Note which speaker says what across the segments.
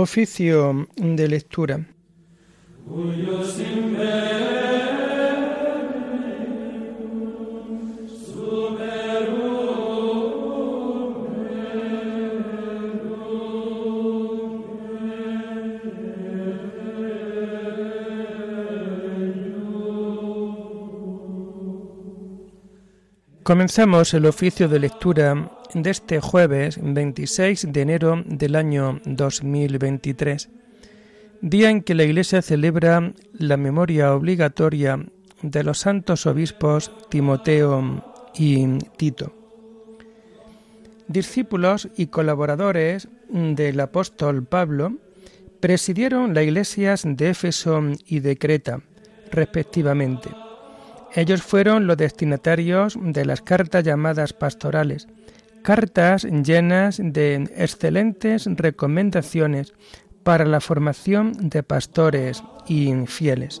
Speaker 1: Oficio de lectura. Comenzamos el oficio de lectura de este jueves 26 de enero del año 2023, día en que la Iglesia celebra la memoria obligatoria de los santos obispos Timoteo y Tito. Discípulos y colaboradores del apóstol Pablo presidieron las iglesias de Éfeso y de Creta, respectivamente ellos fueron los destinatarios de las cartas llamadas pastorales, cartas llenas de excelentes recomendaciones para la formación de pastores y fieles.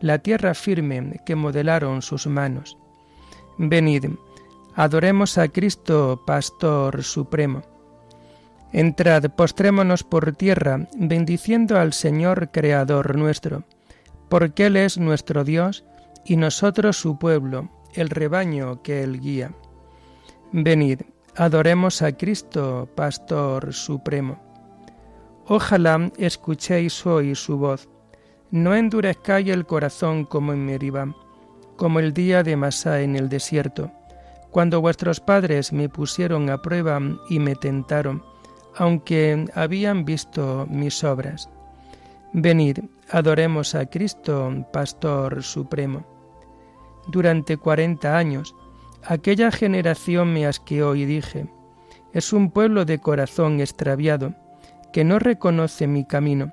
Speaker 1: la tierra firme que modelaron sus manos. Venid, adoremos a Cristo, Pastor Supremo. Entrad, postrémonos por tierra, bendiciendo al Señor Creador nuestro, porque Él es nuestro Dios y nosotros su pueblo, el rebaño que Él guía. Venid, adoremos a Cristo, Pastor Supremo. Ojalá escuchéis hoy su voz no endurezcáis el corazón como en Meribá, como el día de Masá en el desierto, cuando vuestros padres me pusieron a prueba y me tentaron, aunque habían visto mis obras. Venid, adoremos a Cristo, Pastor Supremo. Durante cuarenta años, aquella generación me asqueó y dije, es un pueblo de corazón extraviado, que no reconoce mi camino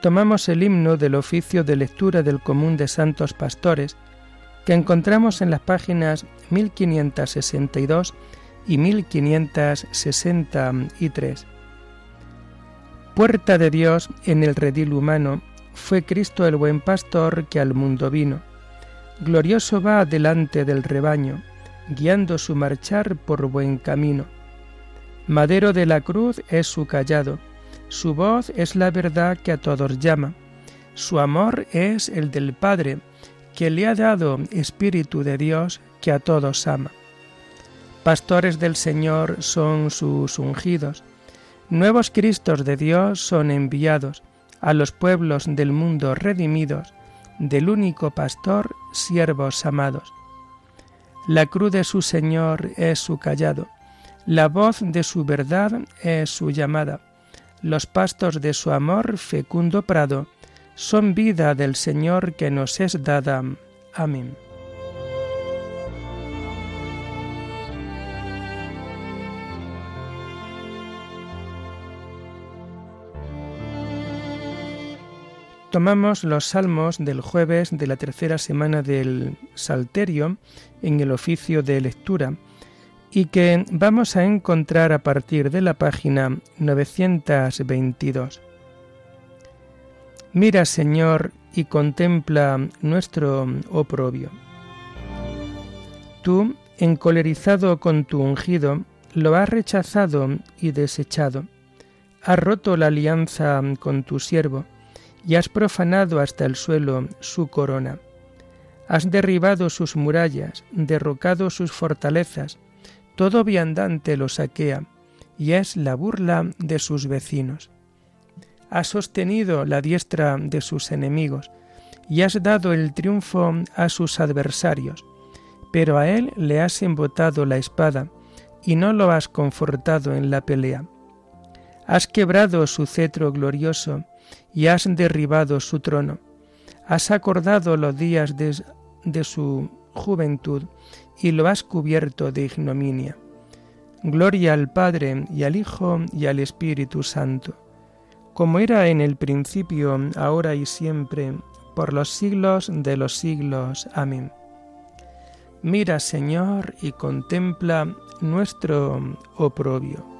Speaker 1: Tomamos el himno del oficio de lectura del común de santos pastores, que encontramos en las páginas 1562 y 1563. Puerta de Dios en el redil humano, fue Cristo el buen pastor que al mundo vino. Glorioso va delante del rebaño, guiando su marchar por buen camino. Madero de la cruz es su callado, su voz es la verdad que a todos llama. Su amor es el del Padre, que le ha dado Espíritu de Dios que a todos ama. Pastores del Señor son sus ungidos. Nuevos Cristos de Dios son enviados a los pueblos del mundo redimidos, del único pastor, siervos amados. La cruz de su Señor es su callado, la voz de su verdad es su llamada los pastos de su amor fecundo prado, son vida del Señor que nos es dada. Amén. Tomamos los salmos del jueves de la tercera semana del Salterio en el oficio de lectura y que vamos a encontrar a partir de la página 922. Mira, Señor, y contempla nuestro oprobio. Tú, encolerizado con tu ungido, lo has rechazado y desechado. Has roto la alianza con tu siervo y has profanado hasta el suelo su corona. Has derribado sus murallas, derrocado sus fortalezas, todo viandante lo saquea, y es la burla de sus vecinos. Has sostenido la diestra de sus enemigos, y has dado el triunfo a sus adversarios, pero a él le has embotado la espada, y no lo has confortado en la pelea. Has quebrado su cetro glorioso, y has derribado su trono. Has acordado los días de, su juventud y lo has cubierto de ignominia. Gloria al Padre y al Hijo y al Espíritu Santo, como era en el principio, ahora y siempre, por los siglos de los siglos. Amén. Mira, Señor, y contempla nuestro oprobio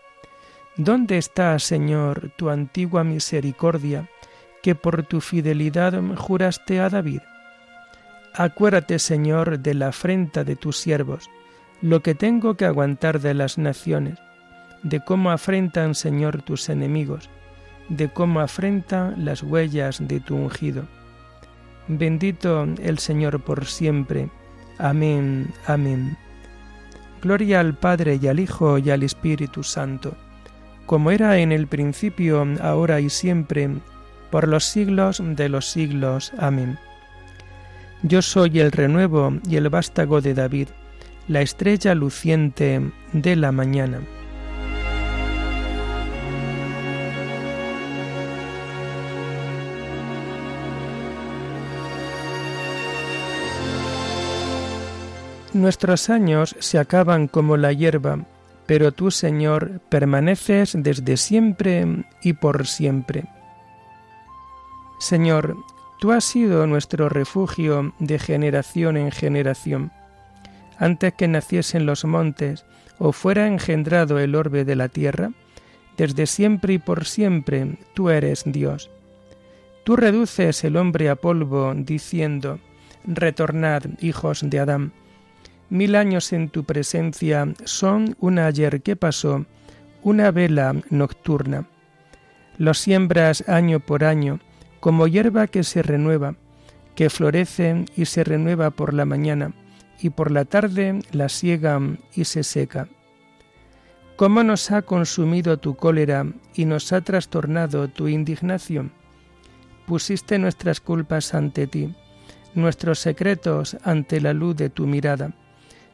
Speaker 1: ¿Dónde está, Señor, tu antigua misericordia, que por tu fidelidad juraste a David? Acuérdate, Señor, de la afrenta de tus siervos, lo que tengo que aguantar de las naciones, de cómo afrentan, Señor, tus enemigos, de cómo afrentan las huellas de tu ungido. Bendito el Señor por siempre. Amén, amén. Gloria al Padre y al Hijo y al Espíritu Santo como era en el principio, ahora y siempre, por los siglos de los siglos. Amén. Yo soy el renuevo y el vástago de David, la estrella luciente de la mañana. Nuestros años se acaban como la hierba, pero tú, Señor, permaneces desde siempre y por siempre. Señor, tú has sido nuestro refugio de generación en generación. Antes que naciesen los montes o fuera engendrado el orbe de la tierra, desde siempre y por siempre tú eres Dios. Tú reduces el hombre a polvo, diciendo, Retornad, hijos de Adán Mil años en tu presencia son un ayer que pasó, una vela nocturna. Los siembras año por año, como hierba que se renueva, que florece y se renueva por la mañana, y por la tarde la siega y se seca. ¿Cómo nos ha consumido tu cólera y nos ha trastornado tu indignación? Pusiste nuestras culpas ante ti, nuestros secretos ante la luz de tu mirada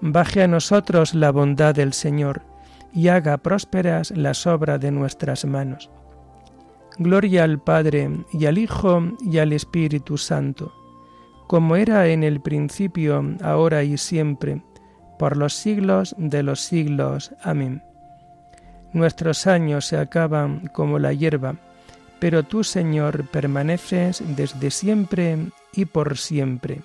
Speaker 1: baje a nosotros la bondad del Señor y haga prósperas las obras de nuestras manos. Gloria al Padre y al Hijo y al Espíritu Santo, como era en el principio, ahora y siempre, por los siglos de los siglos. Amén. Nuestros años se acaban como la hierba, pero tú, Señor, permaneces desde siempre y por siempre.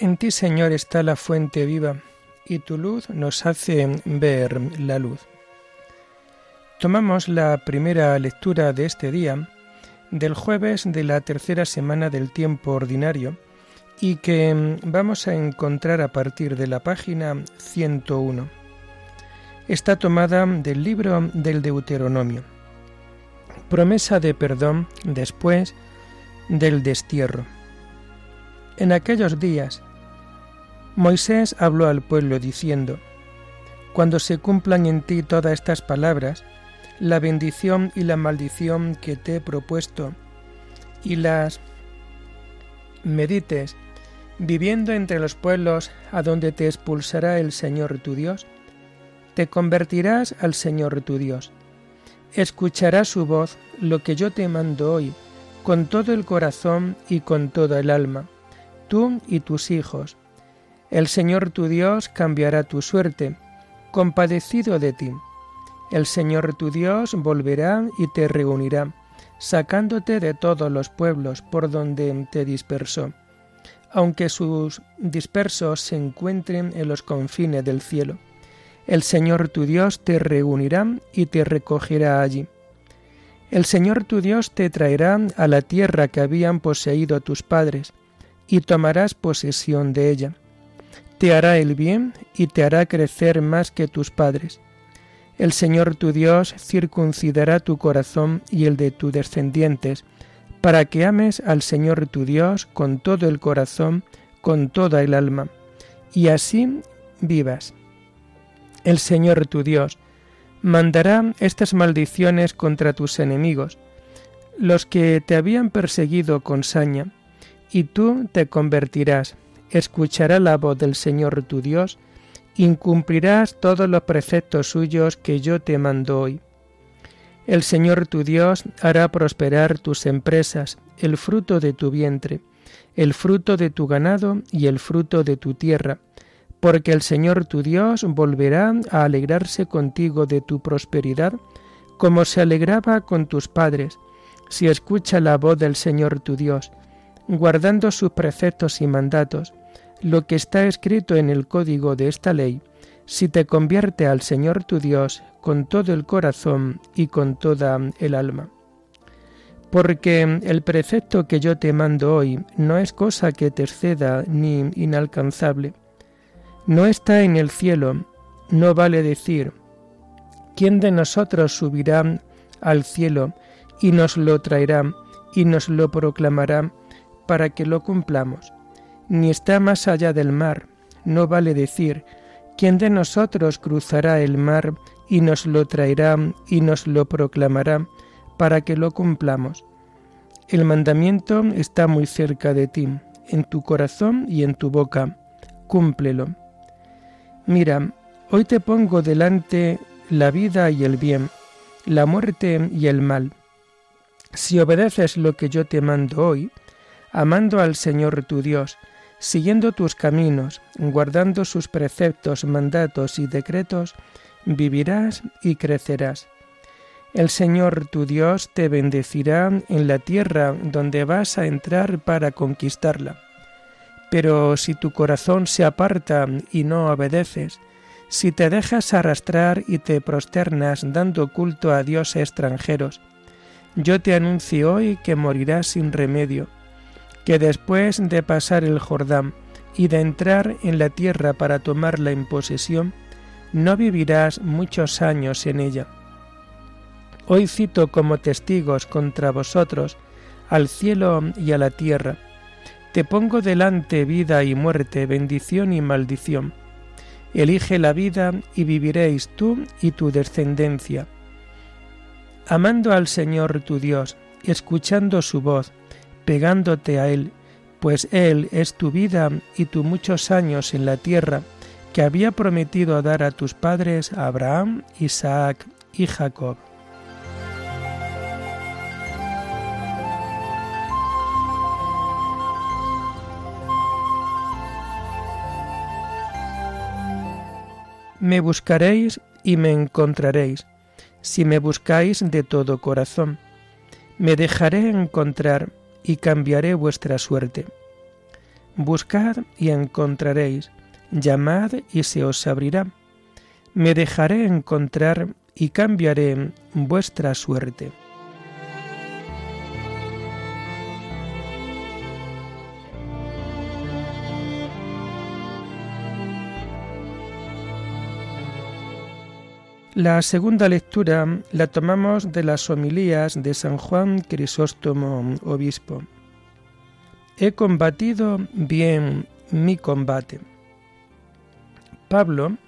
Speaker 1: En ti, Señor, está la fuente viva, y tu luz nos hace ver la luz. Tomamos la primera lectura de este día del jueves de la tercera semana del tiempo ordinario y que vamos a encontrar a partir de la página 101. Está tomada del libro del Deuteronomio. Promesa de perdón después del destierro. En aquellos días, Moisés habló al pueblo diciendo, Cuando se cumplan en ti todas estas palabras, la bendición y la maldición que te he propuesto, y las medites, viviendo entre los pueblos a donde te expulsará el Señor tu Dios, te convertirás al Señor tu Dios. Escucharás su voz, lo que yo te mando hoy, con todo el corazón y con toda el alma, tú y tus hijos, el Señor tu Dios cambiará tu suerte, compadecido de ti. El Señor tu Dios volverá y te reunirá, sacándote de todos los pueblos por donde te dispersó, aunque sus dispersos se encuentren en los confines del cielo. El Señor tu Dios te reunirá y te recogerá allí. El Señor tu Dios te traerá a la tierra que habían poseído tus padres, y tomarás posesión de ella te hará el bien y te hará crecer más que tus padres. El Señor tu Dios circuncidará tu corazón y el de tus descendientes, para que ames al Señor tu Dios con todo el corazón, con toda el alma, y así vivas. El Señor tu Dios mandará estas maldiciones contra tus enemigos, los que te habían perseguido con saña, y tú te convertirás escuchará la voz del Señor tu Dios, incumplirás todos los preceptos suyos que yo te mando hoy. El Señor tu Dios hará prosperar tus empresas, el fruto de tu vientre, el fruto de tu ganado y el fruto de tu tierra, porque el Señor tu Dios volverá a alegrarse contigo de tu prosperidad, como se alegraba con tus padres, si escucha la voz del Señor tu Dios, guardando sus preceptos y mandatos, lo que está escrito en el código de esta ley, si te convierte al Señor tu Dios con todo el corazón y con toda el alma. Porque el precepto que yo te mando hoy no es cosa que te exceda ni inalcanzable. No está en el cielo, no vale decir, ¿quién de nosotros subirá al cielo y nos lo traerá y nos lo proclamará para que lo cumplamos? ni está más allá del mar. No vale decir, ¿quién de nosotros cruzará el mar y nos lo traerá y nos lo proclamará para que lo cumplamos? El mandamiento está muy cerca de ti, en tu corazón y en tu boca. Cúmplelo. Mira, hoy te pongo delante la vida y el bien, la muerte y el mal. Si obedeces lo que yo te mando hoy, amando al Señor tu Dios, siguiendo tus caminos, guardando sus preceptos, mandatos y decretos, vivirás y crecerás. El Señor tu Dios te bendecirá en la tierra donde vas a entrar para conquistarla. Pero si tu corazón se aparta y no obedeces, si te dejas arrastrar y te prosternas dando culto a dioses extranjeros, yo te anuncio hoy que morirás sin remedio que después de pasar el Jordán y de entrar en la tierra para tomarla en posesión, no vivirás muchos años en ella. Hoy cito como testigos contra vosotros al cielo y a la tierra. Te pongo delante vida y muerte, bendición y maldición. Elige la vida y viviréis tú y tu descendencia. Amando al Señor tu Dios, escuchando su voz, pegándote a Él, pues Él es tu vida y tus muchos años en la tierra que había prometido dar a tus padres Abraham, Isaac y Jacob. Me buscaréis y me encontraréis, si me buscáis de todo corazón. Me dejaré encontrar y cambiaré vuestra suerte. Buscad y encontraréis, llamad y se os abrirá. Me dejaré encontrar y cambiaré vuestra suerte. La segunda lectura la tomamos de las homilías de San Juan Crisóstomo, obispo. He combatido bien mi combate. Pablo,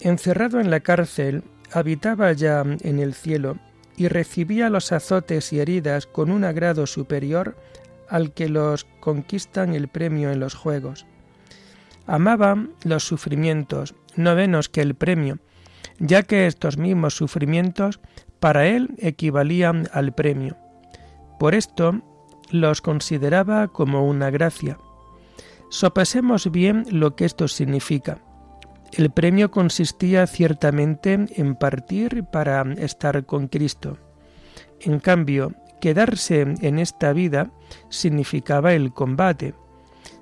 Speaker 1: encerrado en la cárcel, habitaba ya en el cielo y recibía los azotes y heridas con un agrado superior al que los conquistan el premio en los juegos. Amaba los sufrimientos, no menos que el premio, ya que estos mismos sufrimientos para él equivalían al premio. Por esto los consideraba como una gracia. Sopesemos bien lo que esto significa. El premio consistía ciertamente en partir para estar con Cristo. En cambio, quedarse en esta vida significaba el combate,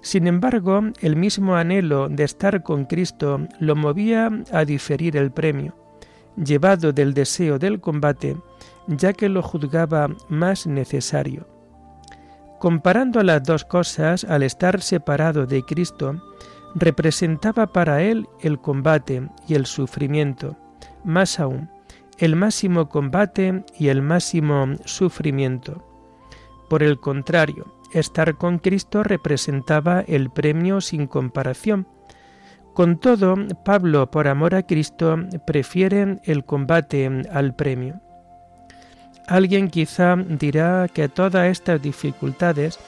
Speaker 1: sin embargo, el mismo anhelo de estar con Cristo lo movía a diferir el premio, llevado del deseo del combate, ya que lo juzgaba más necesario. Comparando las dos cosas, al estar separado de Cristo, representaba para él el combate y el sufrimiento, más aún, el máximo combate y el máximo sufrimiento. Por el contrario, estar con Cristo representaba el premio sin comparación. Con todo, Pablo, por amor a Cristo, prefiere el combate al premio. Alguien quizá dirá que todas estas dificultades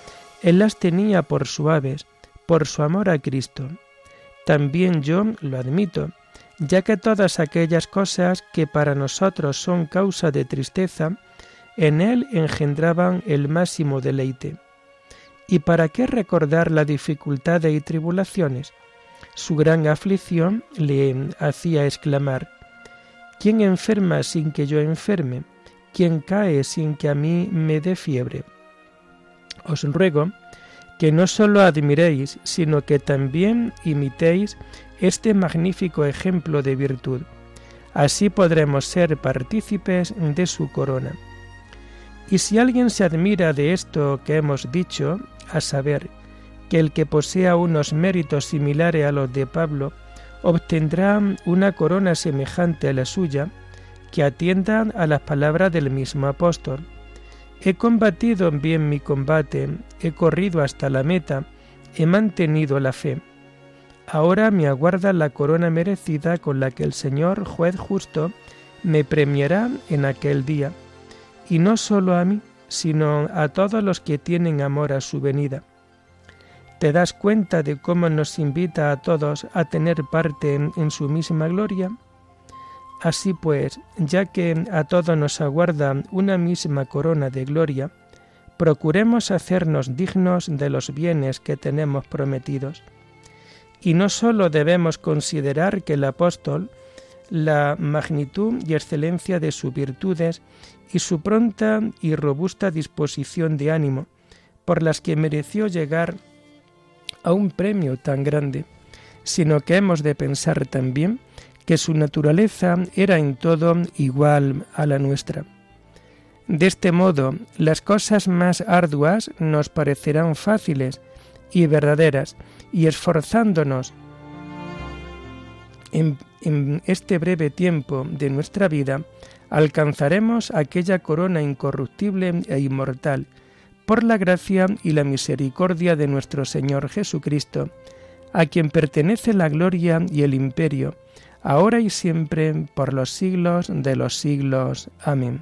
Speaker 1: él las tenía por suaves, por su amor a Cristo. También yo lo admito, ya que todas aquellas cosas que para nosotros son causa de tristeza, en él engendraban el máximo deleite. ¿Y para qué recordar la dificultad y tribulaciones? Su gran aflicción le hacía exclamar, ¿quién enferma sin que yo enferme? ¿Quién cae sin que a mí me dé fiebre? Os ruego que no solo admiréis, sino que también imitéis este magnífico ejemplo de virtud. Así podremos ser partícipes de su corona. Y si alguien se admira de esto que hemos dicho, a saber, que el que posea unos méritos similares a los de Pablo obtendrá una corona semejante a la suya, que atienda a las palabras del mismo apóstol. He combatido bien mi combate, he corrido hasta la meta, he mantenido la fe. Ahora me aguarda la corona merecida con la que el Señor, juez justo, me premiará en aquel día, y no solo a mí, sino a todos los que tienen amor a su venida. ¿Te das cuenta de cómo nos invita a todos a tener parte en, su misma gloria? Así pues, ya que a todos nos aguarda una misma corona de gloria, procuremos hacernos dignos de los bienes que tenemos prometidos. Y no sólo debemos considerar que el apóstol, la magnitud y excelencia de sus virtudes y su pronta y robusta disposición de ánimo, por las que mereció llegar a un premio tan grande, sino que hemos de pensar también que su naturaleza era en todo igual a la nuestra. De este modo, las cosas más arduas nos parecerán fáciles y verdaderas, y esforzándonos en, en este breve tiempo de nuestra vida, alcanzaremos aquella corona incorruptible e inmortal, por la gracia y la misericordia de nuestro Señor Jesucristo, a quien pertenece la gloria y el imperio, ahora y siempre, por los siglos de los siglos. Amén.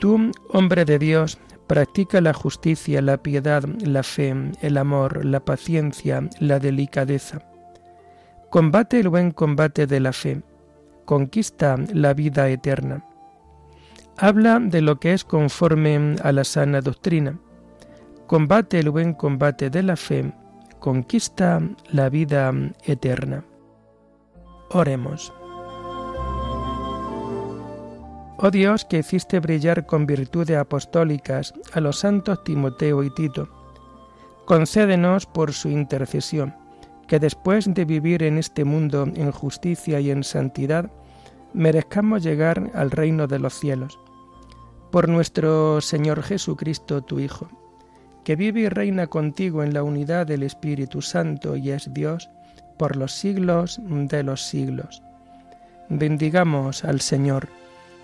Speaker 1: Tú, hombre de Dios, practica la justicia, la piedad, la fe, el amor, la paciencia, la delicadeza. Combate el buen combate de la fe, conquista la vida eterna. Habla de lo que es conforme a la sana doctrina. Combate el buen combate de la fe, conquista la vida eterna. Oremos. Oh Dios, que hiciste brillar con virtudes apostólicas a los santos Timoteo y Tito, concédenos por su intercesión, que después de vivir en este mundo en justicia y en santidad, merezcamos llegar al reino de los cielos. Por nuestro Señor Jesucristo, tu Hijo, que vive y reina contigo en la unidad del Espíritu Santo y es Dios, por los siglos de los siglos. Bendigamos al Señor